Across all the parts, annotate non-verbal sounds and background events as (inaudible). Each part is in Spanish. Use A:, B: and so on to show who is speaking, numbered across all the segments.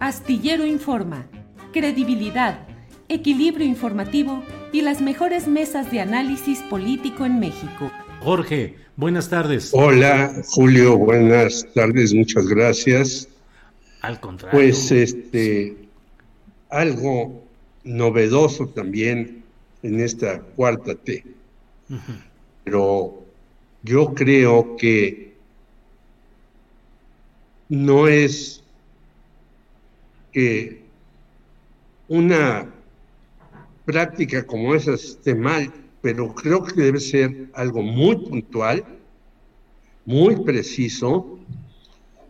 A: Astillero Informa, credibilidad, equilibrio informativo y las mejores mesas de análisis político en México.
B: Jorge, buenas tardes.
C: Hola, Julio, buenas tardes, muchas gracias.
B: Al contrario.
C: Pues este algo novedoso también en esta cuarta T. Pero yo creo que no es que una práctica como esa esté mal, pero creo que debe ser algo muy puntual, muy preciso,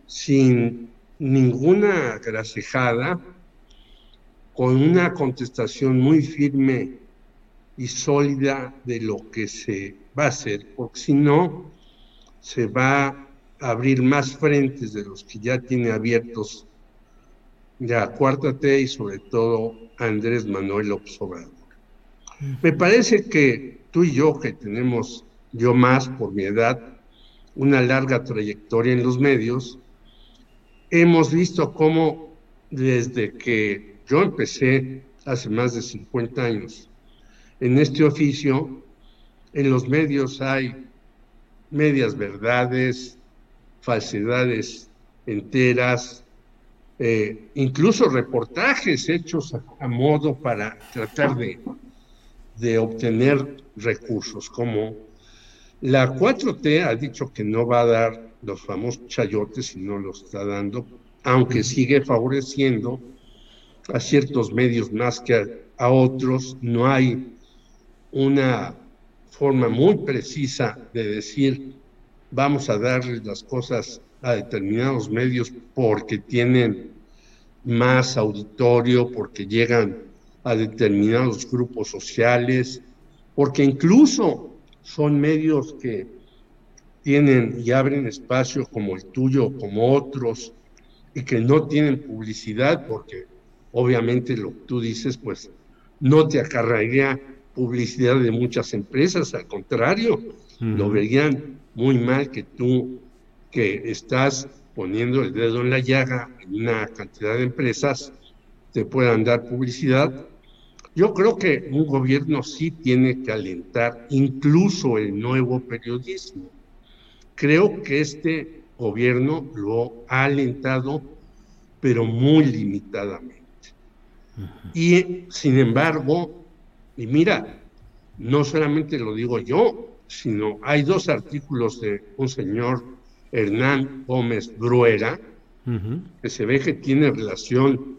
C: sin ninguna grasejada, con una contestación muy firme y sólida de lo que se va a hacer, porque si no, se va a abrir más frentes de los que ya tiene abiertos la cuarta T y sobre todo Andrés Manuel López Obrador. Me parece que tú y yo, que tenemos, yo más por mi edad, una larga trayectoria en los medios, hemos visto cómo desde que yo empecé hace más de 50 años en este oficio, en los medios hay medias verdades, falsedades enteras, eh, incluso reportajes hechos a, a, modo para tratar de, de obtener recursos, como la 4T ha dicho que no va a dar los famosos chayotes y no los está dando, aunque sigue favoreciendo a ciertos medios más que a, a otros, no hay una forma muy precisa de decir vamos a darles las cosas a determinados medios porque tienen más auditorio, porque llegan a determinados grupos sociales, porque incluso son medios que tienen y abren espacio como el tuyo, como otros, y que no tienen publicidad, porque obviamente lo que tú dices, pues no te acarrearía publicidad de muchas empresas, al contrario, uh -huh. lo verían muy mal que tú, que estás poniendo el dedo en la llaga en una cantidad de empresas, te puedan dar publicidad. Yo creo que un gobierno sí tiene que alentar incluso el nuevo periodismo. Creo que este gobierno lo ha alentado, pero muy limitadamente. Uh -huh. Y sin embargo, y mira, no solamente lo digo yo, sino hay dos artículos de un señor Hernán Gómez Bruera, uh -huh. que se ve que tiene relación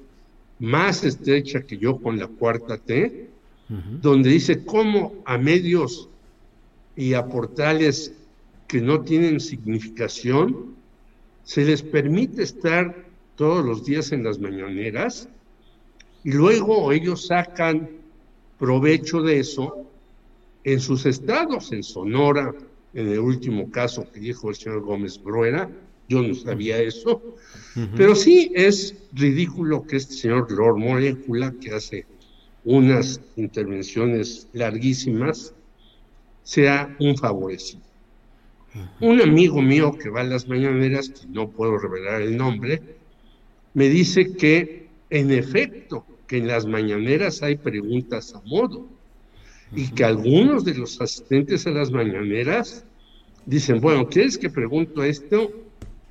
C: más estrecha que yo con la cuarta T, uh -huh. donde dice cómo a medios y a portales que no tienen significación se les permite estar todos los días en las mañaneras y luego ellos sacan provecho de eso en sus estados, en Sonora, en el último caso que dijo el señor Gómez Bruera, yo no sabía eso, uh -huh. pero sí es ridículo que este señor Lord Molécula, que hace unas intervenciones larguísimas, sea un favorecido. Uh -huh. Un amigo mío que va a las mañaneras, que no puedo revelar el nombre, me dice que en efecto, que en las mañaneras hay preguntas a modo y que algunos de los asistentes a las mañaneras dicen, bueno, ¿quieres que pregunto esto?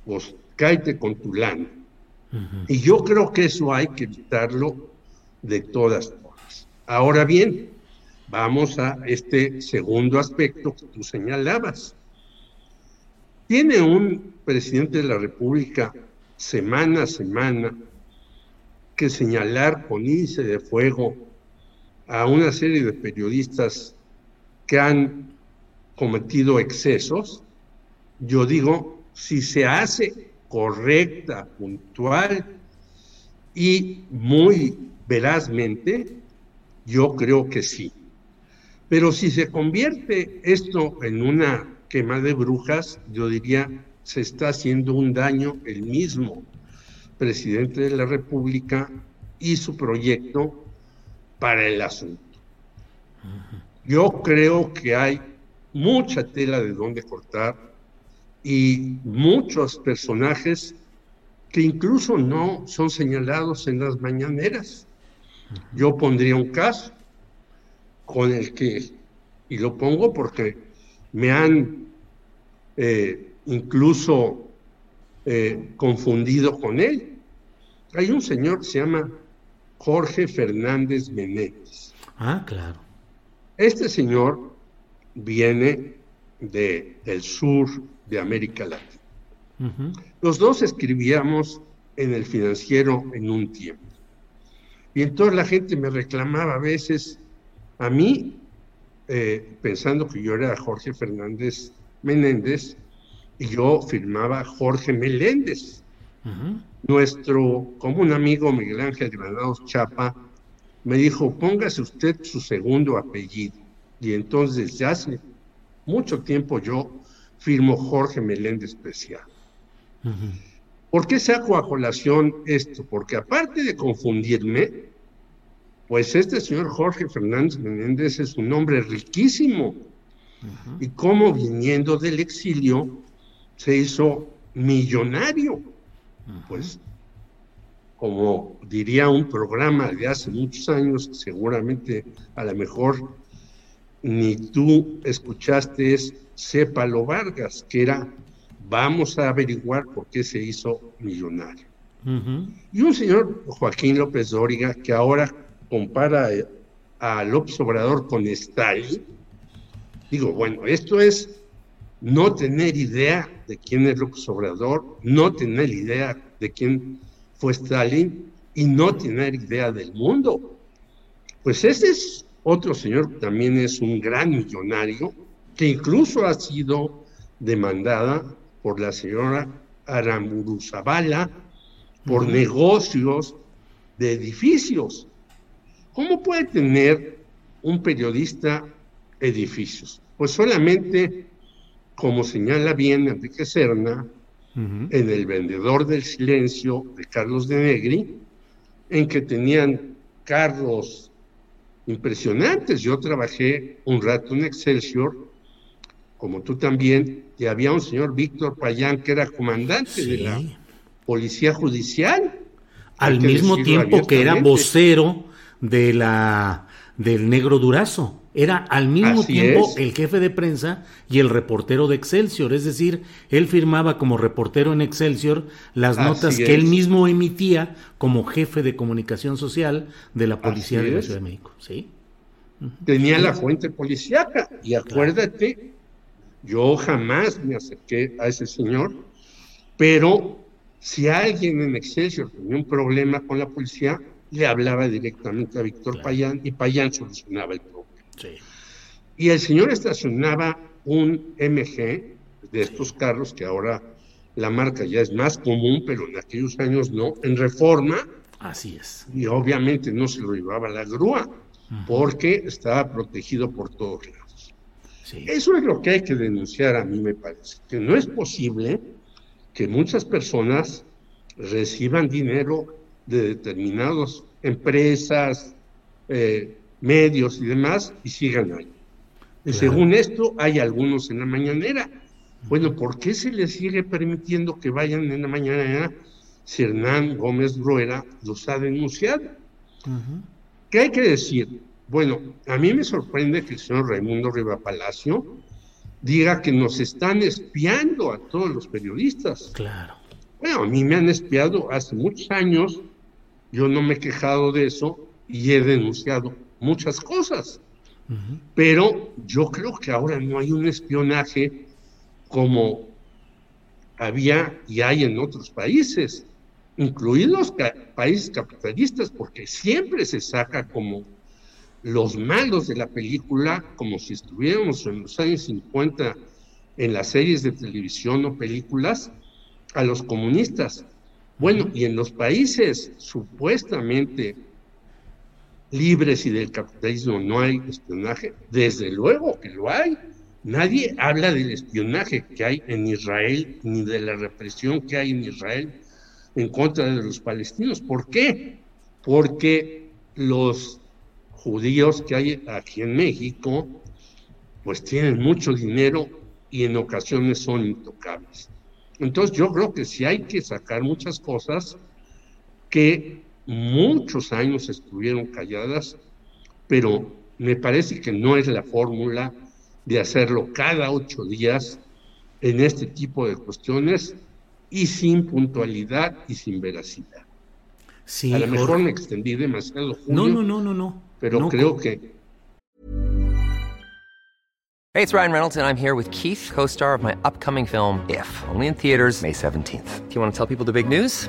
C: Pues cállate con tu lana. Y yo creo que eso hay que evitarlo de todas formas. Ahora bien, vamos a este segundo aspecto que tú señalabas. Tiene un presidente de la República semana a semana que señalar con índice de fuego a una serie de periodistas que han cometido excesos, yo digo, si se hace correcta, puntual y muy verazmente, yo creo que sí. Pero si se convierte esto en una quema de brujas, yo diría, se está haciendo un daño el mismo presidente de la República y su proyecto para el asunto. Yo creo que hay mucha tela de donde cortar y muchos personajes que incluso no son señalados en las mañaneras. Yo pondría un caso con el que, y lo pongo porque me han eh, incluso eh, confundido con él. Hay un señor que se llama Jorge Fernández Menéndez.
B: Ah, claro.
C: Este señor viene de, del sur de América Latina. Los dos escribíamos en el financiero en un tiempo. Y entonces la gente me reclamaba a veces, a mí, eh, pensando que yo era Jorge Fernández Menéndez, y yo firmaba Jorge Meléndez. Nuestro común amigo Miguel Ángel Granados Chapa me dijo, póngase usted su segundo apellido. Y entonces ya hace mucho tiempo yo firmo Jorge Meléndez Especial. ¿Por qué saco a colación esto? Porque aparte de confundirme, pues este señor Jorge Fernández Meléndez es un hombre riquísimo. Y como viniendo del exilio se hizo millonario. Pues, como diría un programa de hace muchos años, seguramente a lo mejor ni tú escuchaste, es Sépalo Vargas, que era vamos a averiguar por qué se hizo millonario. Y un señor, Joaquín López Dóriga, que ahora compara a López Obrador con Stalin, digo, bueno, esto es no tener idea de quién es López Obrador, no tener idea de quién fue Stalin y no tener idea del mundo. Pues ese es otro señor que también es un gran millonario, que incluso ha sido demandada por la señora Aramuru Zavala por negocios de edificios. ¿Cómo puede tener un periodista edificios? Pues solamente como señala bien Enrique Serna, en El vendedor del silencio de Carlos de Negri, en que tenían carros impresionantes. Yo trabajé un rato en Excelsior, como tú también, y había un señor Víctor Payán que era comandante de la Policía Judicial.
B: Al mismo tiempo que era vocero de la del Negro Durazo era al mismo tiempo el jefe de prensa y el reportero de Excelsior, es decir, él firmaba como reportero en Excelsior las notas que él mismo emitía como jefe de comunicación social de la policía de la Ciudad de México, ¿sí?
C: Tenía la fuente policíaca. Y acuérdate, yo jamás me acerqué a ese señor, pero si alguien en Excelsior tenía un problema con la policía, le hablaba directamente a Víctor Payán y Payán solucionaba el problema. Y el señor estacionaba un MG de estos carros que ahora la marca ya es más común, pero en aquellos años no, en reforma.
B: Así es.
C: Y obviamente no se lo llevaba la grúa, porque estaba protegido por todos lados. Eso es lo que hay que denunciar a mí me parece, que no es posible que muchas personas reciban dinero de determinadas empresas, eh, medios y demás, y sigan ahí. Y según esto, hay algunos en la mañanera. Bueno, ¿por qué se les sigue permitiendo que vayan en la mañanera Hernán Gómez Rueda los ha denunciado. ¿Qué hay que decir? Bueno, a mí me sorprende que el señor Raimundo Riva Palacio diga que nos están espiando a todos los periodistas.
B: Claro.
C: Bueno, a mí me han espiado hace muchos años, yo no me he quejado de eso y he denunciado muchas cosas. Pero yo creo que ahora no hay un espionaje como había y hay en otros países, incluidos países capitalistas, porque siempre se saca como los malos de la película, como si estuviéramos en los años 50 en las series de televisión o películas, a los comunistas. Bueno, y en los países supuestamente libres y del capitalismo no hay espionaje, desde luego que lo hay. Nadie habla del espionaje que hay en Israel ni de la represión que hay en Israel en contra de los palestinos. ¿Por qué? Porque los judíos que hay aquí en México pues tienen mucho dinero y en ocasiones son intocables. Entonces yo creo que sí hay que sacar muchas cosas que muchos años estuvieron calladas, pero me parece que no es la fórmula de hacerlo cada ocho días en este tipo de cuestiones y sin puntualidad y sin veracidad.
B: Sí,
C: a lo mejor me extendí demasiado. Julio,
B: no, no, no, no, no.
C: Pero
B: no,
C: creo que.
D: Hey, it's Ryan Reynolds, and I'm here with Keith, co-star of my upcoming film If, only in theaters May 17th. Do you want to tell people the big news?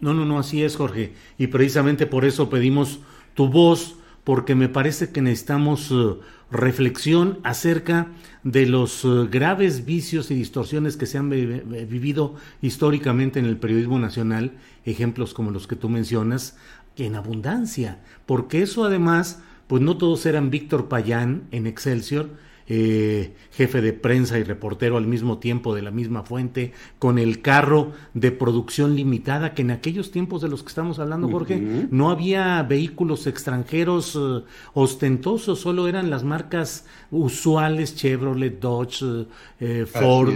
B: No, no, no, así es, Jorge. Y precisamente por eso pedimos tu voz, porque me parece que necesitamos uh, reflexión acerca de los uh, graves vicios y distorsiones que se han vivido históricamente en el periodismo nacional, ejemplos como los que tú mencionas, en abundancia, porque eso además, pues no todos eran Víctor Payán en Excelsior, eh, jefe de prensa y reportero al mismo tiempo de la misma fuente, con el carro de producción limitada, que en aquellos tiempos de los que estamos hablando, Jorge, no había vehículos extranjeros eh, ostentosos, solo eran las marcas usuales, Chevrolet, Dodge, eh, Ford,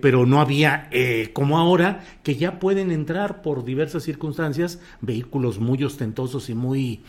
B: pero no había, como ahora, que ya pueden entrar por diversas circunstancias, vehículos muy ostentosos y muy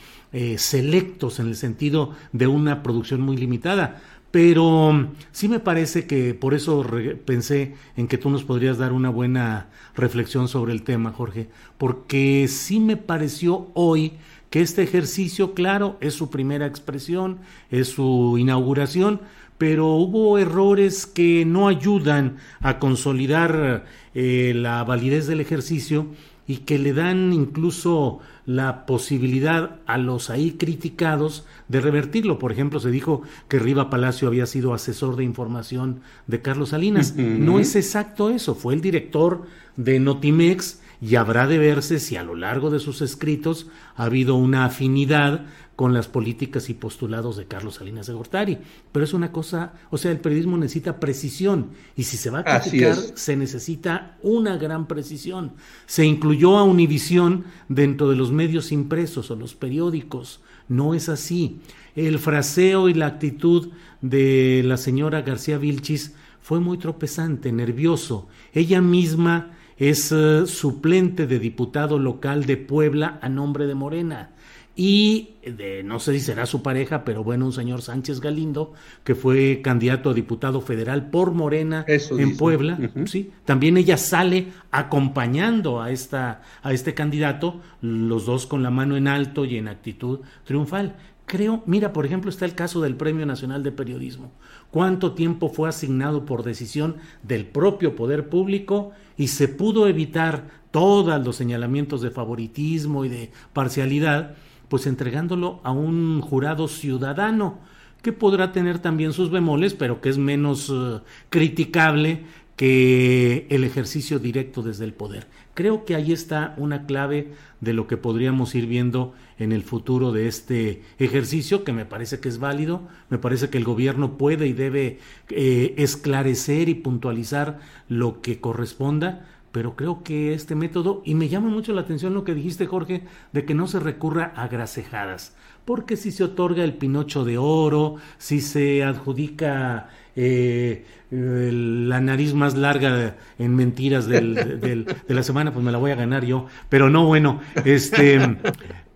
B: selectos en el sentido de una producción muy limitada. Pero mm, sí me parece que por eso pensé en que tú nos podrías dar una buena reflexión sobre el tema, Jorge, porque sí me pareció hoy que este ejercicio, claro, es su primera expresión, es su inauguración, pero hubo errores que no ayudan a consolidar eh, la validez del ejercicio y que le dan incluso la posibilidad a los ahí criticados de revertirlo. Por ejemplo, se dijo que Riva Palacio había sido asesor de información de Carlos Salinas. No es exacto eso, fue el director de Notimex y habrá de verse si a lo largo de sus escritos ha habido una afinidad con las políticas y postulados de Carlos Salinas de Gortari. Pero es una cosa, o sea, el periodismo necesita precisión y si se va a criticar se necesita una gran precisión. Se incluyó a Univisión dentro de los medios impresos o los periódicos. No es así. El fraseo y la actitud de la señora García Vilchis fue muy tropezante, nervioso. Ella misma es eh, suplente de diputado local de Puebla a nombre de Morena. Y de, no sé si será su pareja, pero bueno, un señor Sánchez Galindo, que fue candidato a diputado federal por Morena en Puebla, sí, también ella sale acompañando a esta a este candidato, los dos con la mano en alto y en actitud triunfal. Creo, mira, por ejemplo, está el caso del Premio Nacional de Periodismo. ¿Cuánto tiempo fue asignado por decisión del propio poder público y se pudo evitar todos los señalamientos de favoritismo y de parcialidad? pues entregándolo a un jurado ciudadano, que podrá tener también sus bemoles, pero que es menos eh, criticable que el ejercicio directo desde el poder. Creo que ahí está una clave de lo que podríamos ir viendo en el futuro de este ejercicio, que me parece que es válido, me parece que el gobierno puede y debe eh, esclarecer y puntualizar lo que corresponda, pero creo que este método, y me llama mucho la atención lo que dijiste Jorge, de que no se recurra a grasejadas, porque si se otorga el pinocho de oro, si se adjudica eh, la nariz más larga en mentiras (laughs) de la semana, pues me la voy a ganar yo, pero no, bueno, este,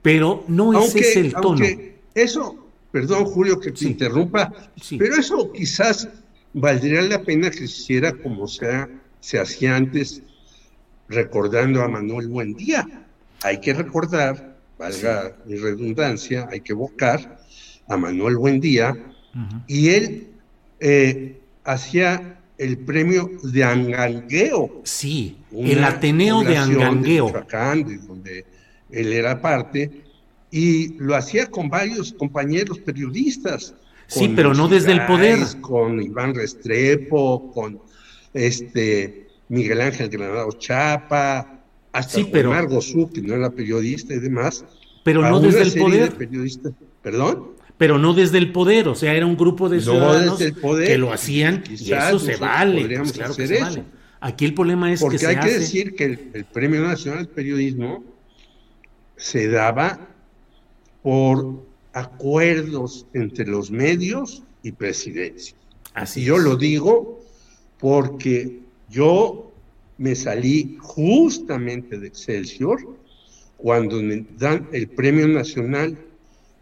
B: pero no ese es el tono.
C: Eso, perdón Julio que te interrumpa, pero eso quizás valdría la pena que se hiciera como sea, se hacía antes recordando a Manuel Buendía. Hay que recordar, valga mi redundancia, hay que evocar a Manuel Buendía y él eh, hacía el premio de Angangueo.
B: Sí, el Ateneo de Angangueo.
C: De donde él era parte, y lo hacía con varios compañeros periodistas.
B: Sí, pero no desde el poder.
C: Con Iván Restrepo, con este Miguel Ángel Granado Chapa, hasta sí, pero, Margo que no era periodista y demás.
B: Pero no desde el poder.
C: ¿Perdón?
B: Pero no desde el poder, o sea, era un grupo de ciudadanos que lo hacían y eso se vale. Pues claro que se vale. Aquí el problema es
C: Porque
B: que
C: hay que decir que el, Premio Nacional de Periodismo se daba por acuerdos entre los medios y presidencia. Así yo lo digo porque yo me salí justamente de Excelsior cuando me dan el Premio Nacional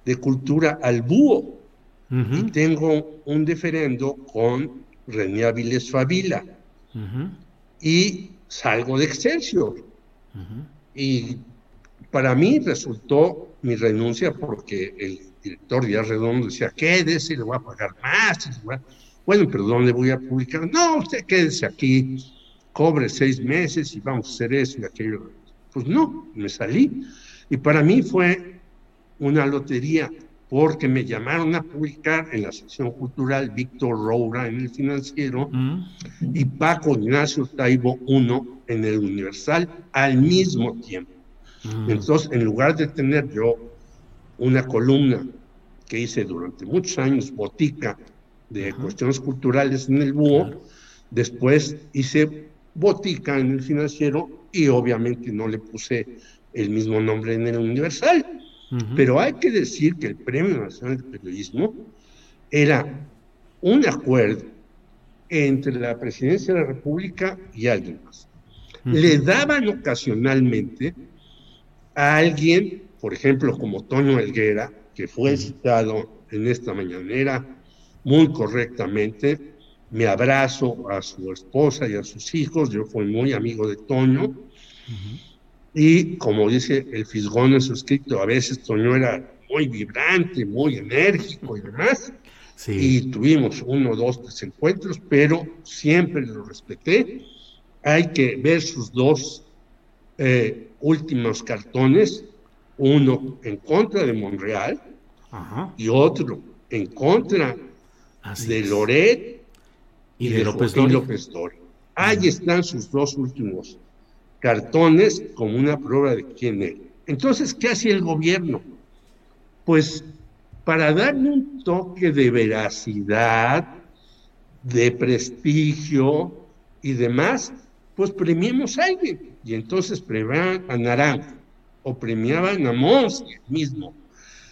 C: de Cultura al Búho. Y tengo un diferendo con René Avilés Favila. Y salgo de Excelsior. Y para mí resultó mi renuncia porque el director Díaz Redondo decía, quédese, le voy a pagar más. Bueno, pero ¿dónde voy a publicar? No, usted quédese aquí, cobre seis meses y vamos a hacer eso y aquello. Pues no, me salí. Y para mí fue una lotería, porque me llamaron a publicar en la sección cultural Víctor Roura en el financiero mm. y Paco Ignacio Taibo I en el Universal al mismo tiempo. Mm. Entonces, en lugar de tener yo una columna que hice durante muchos años, Botica, de cuestiones culturales en el búho, después hice botica en el financiero y obviamente no le puse el mismo nombre en el universal. Pero hay que decir que el Premio Nacional de Periodismo era un acuerdo entre la presidencia de la República y alguien más. Le daban ocasionalmente a alguien, por ejemplo, como Toño Elguera, que fue citado en esta mañanera muy correctamente. Me abrazo a su esposa y a sus hijos. Yo fui muy amigo de Toño. Y como dice el Fisgón en su escrito, a veces Toño era muy vibrante, muy enérgico y demás. Y tuvimos uno, dos, tres encuentros, pero siempre lo respeté. Hay que ver sus dos eh, últimos cartones, uno en contra de Monreal y otro en contra de Loret y, de, López, Dori. Ahí están sus dos últimos cartones como una prueba de quién es. Entonces, ¿qué hacía el gobierno? Pues para darle un toque de veracidad, de prestigio y demás, pues premiemos a alguien. Y entonces premiaban a Naranjo o premiaban a Monsi mismo.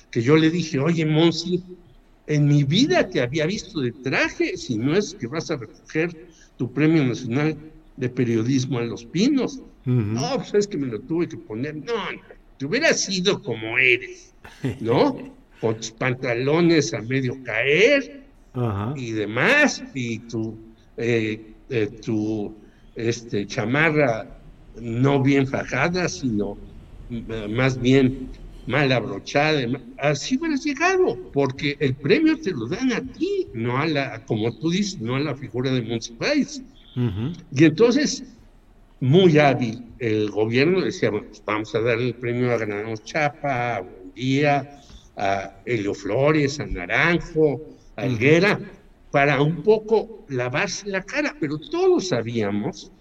C: Que yo le dije, oye, Monsi, en mi vida te había visto de traje, si no es que vas a recoger tu Premio Nacional de Periodismo en Los Pinos. No, pues es que me lo tuve que poner. No, no, te hubieras sido como eres. ¿no? (laughs) Con tus pantalones a medio caer y demás, y tu, eh, eh, tu este, chamarra no bien fajada, sino más bien mal abrochada, así hubieras llegado, porque el premio te lo dan a ti, no a la, como tú dices, no a la figura de Monsiváis. Y entonces, muy hábil, el gobierno decía, bueno, pues vamos a darle el premio a Granado Chapa, a Buendía, a Helio Flores, a Naranjo, a Alguera, para un poco lavarse la cara, pero todos sabíamos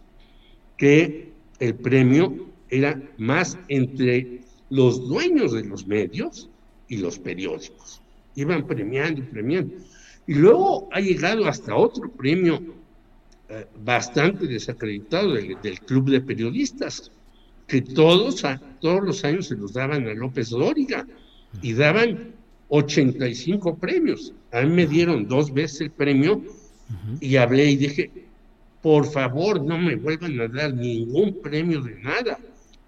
C: que el premio era más entre los dueños de los medios y los periódicos. Iban premiando y premiando. Y luego ha llegado hasta otro premio bastante desacreditado del, Club de Periodistas, que todos, todos los años se los daban a López Dóriga y daban 85 premios. A mí me dieron dos veces el premio y hablé y dije, por favor, no me vuelvan a dar ningún premio de nada.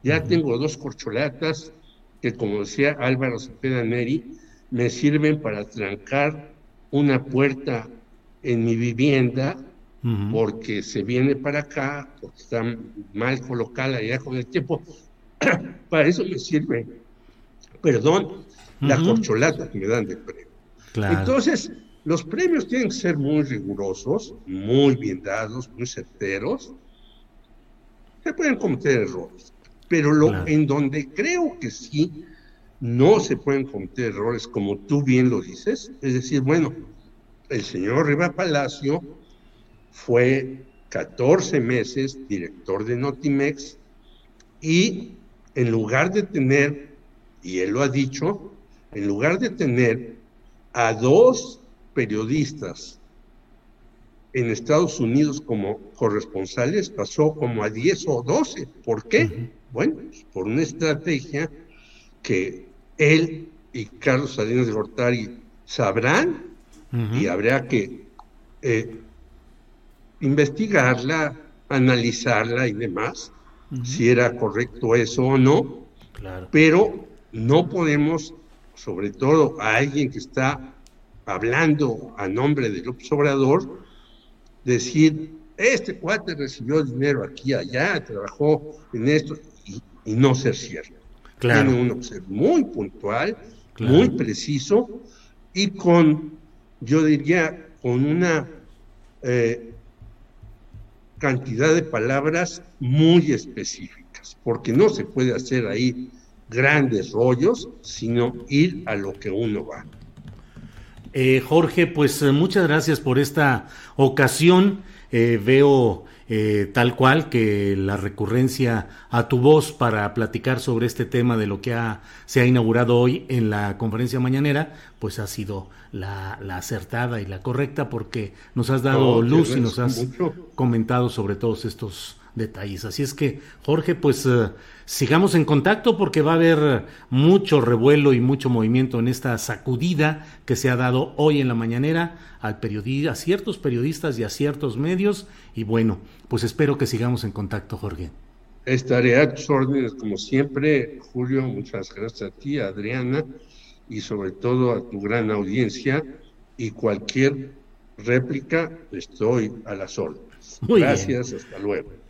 C: Ya tengo dos corcholatas que, como decía Álvaro Cepeda Neri, me sirven para trancar una puerta en mi vivienda porque se viene para acá, porque está mal colocada ya con el tiempo. (coughs) para eso me sirve, perdón, la corcholata que me dan de premio. Entonces, los premios tienen que ser muy rigurosos, muy bien dados, muy certeros. Se pueden cometer errores, pero lo, en donde creo que sí no se pueden cometer errores, como tú bien lo dices, es decir, bueno, el señor Riva Palacio fue 14 meses director de Notimex y en lugar de tener, y él lo ha dicho, en lugar de tener a dos periodistas en Estados Unidos como corresponsales, pasó como a 10 o 12. ¿Por qué? Bueno, pues, por una estrategia que él y Carlos Salinas de Gortari sabrán y habrá que eh, investigarla, analizarla y demás, si era correcto eso o no, pero no podemos, sobre todo a alguien que está hablando a nombre del observador, decir, este cuate recibió dinero aquí allá, trabajó en esto, y no ser cierto. Tiene uno que ser muy puntual, muy preciso y con, yo diría, con una eh, cantidad de palabras muy específicas, porque no se puede hacer ahí grandes rollos, sino ir a lo que uno va.
B: Eh, Jorge, pues eh, muchas gracias por esta ocasión. veo eh, tal cual que la recurrencia a tu voz para platicar sobre este tema de lo que ha, se ha inaugurado hoy en la conferencia mañanera, pues ha sido la, acertada y la correcta porque nos has dado luz y nos has comentado sobre todos estos detalles. Así es que, Jorge, pues eh, sigamos en contacto porque va a haber mucho revuelo y mucho movimiento en esta sacudida que se ha dado hoy en la mañanera al periodista, a ciertos periodistas y a ciertos medios. Y bueno, pues espero que sigamos en contacto, Jorge.
C: Estaré a tus órdenes como siempre, Julio. Muchas gracias a ti, Adriana, y sobre todo a tu gran audiencia. Y cualquier réplica, estoy a las órdenes. gracias, hasta luego.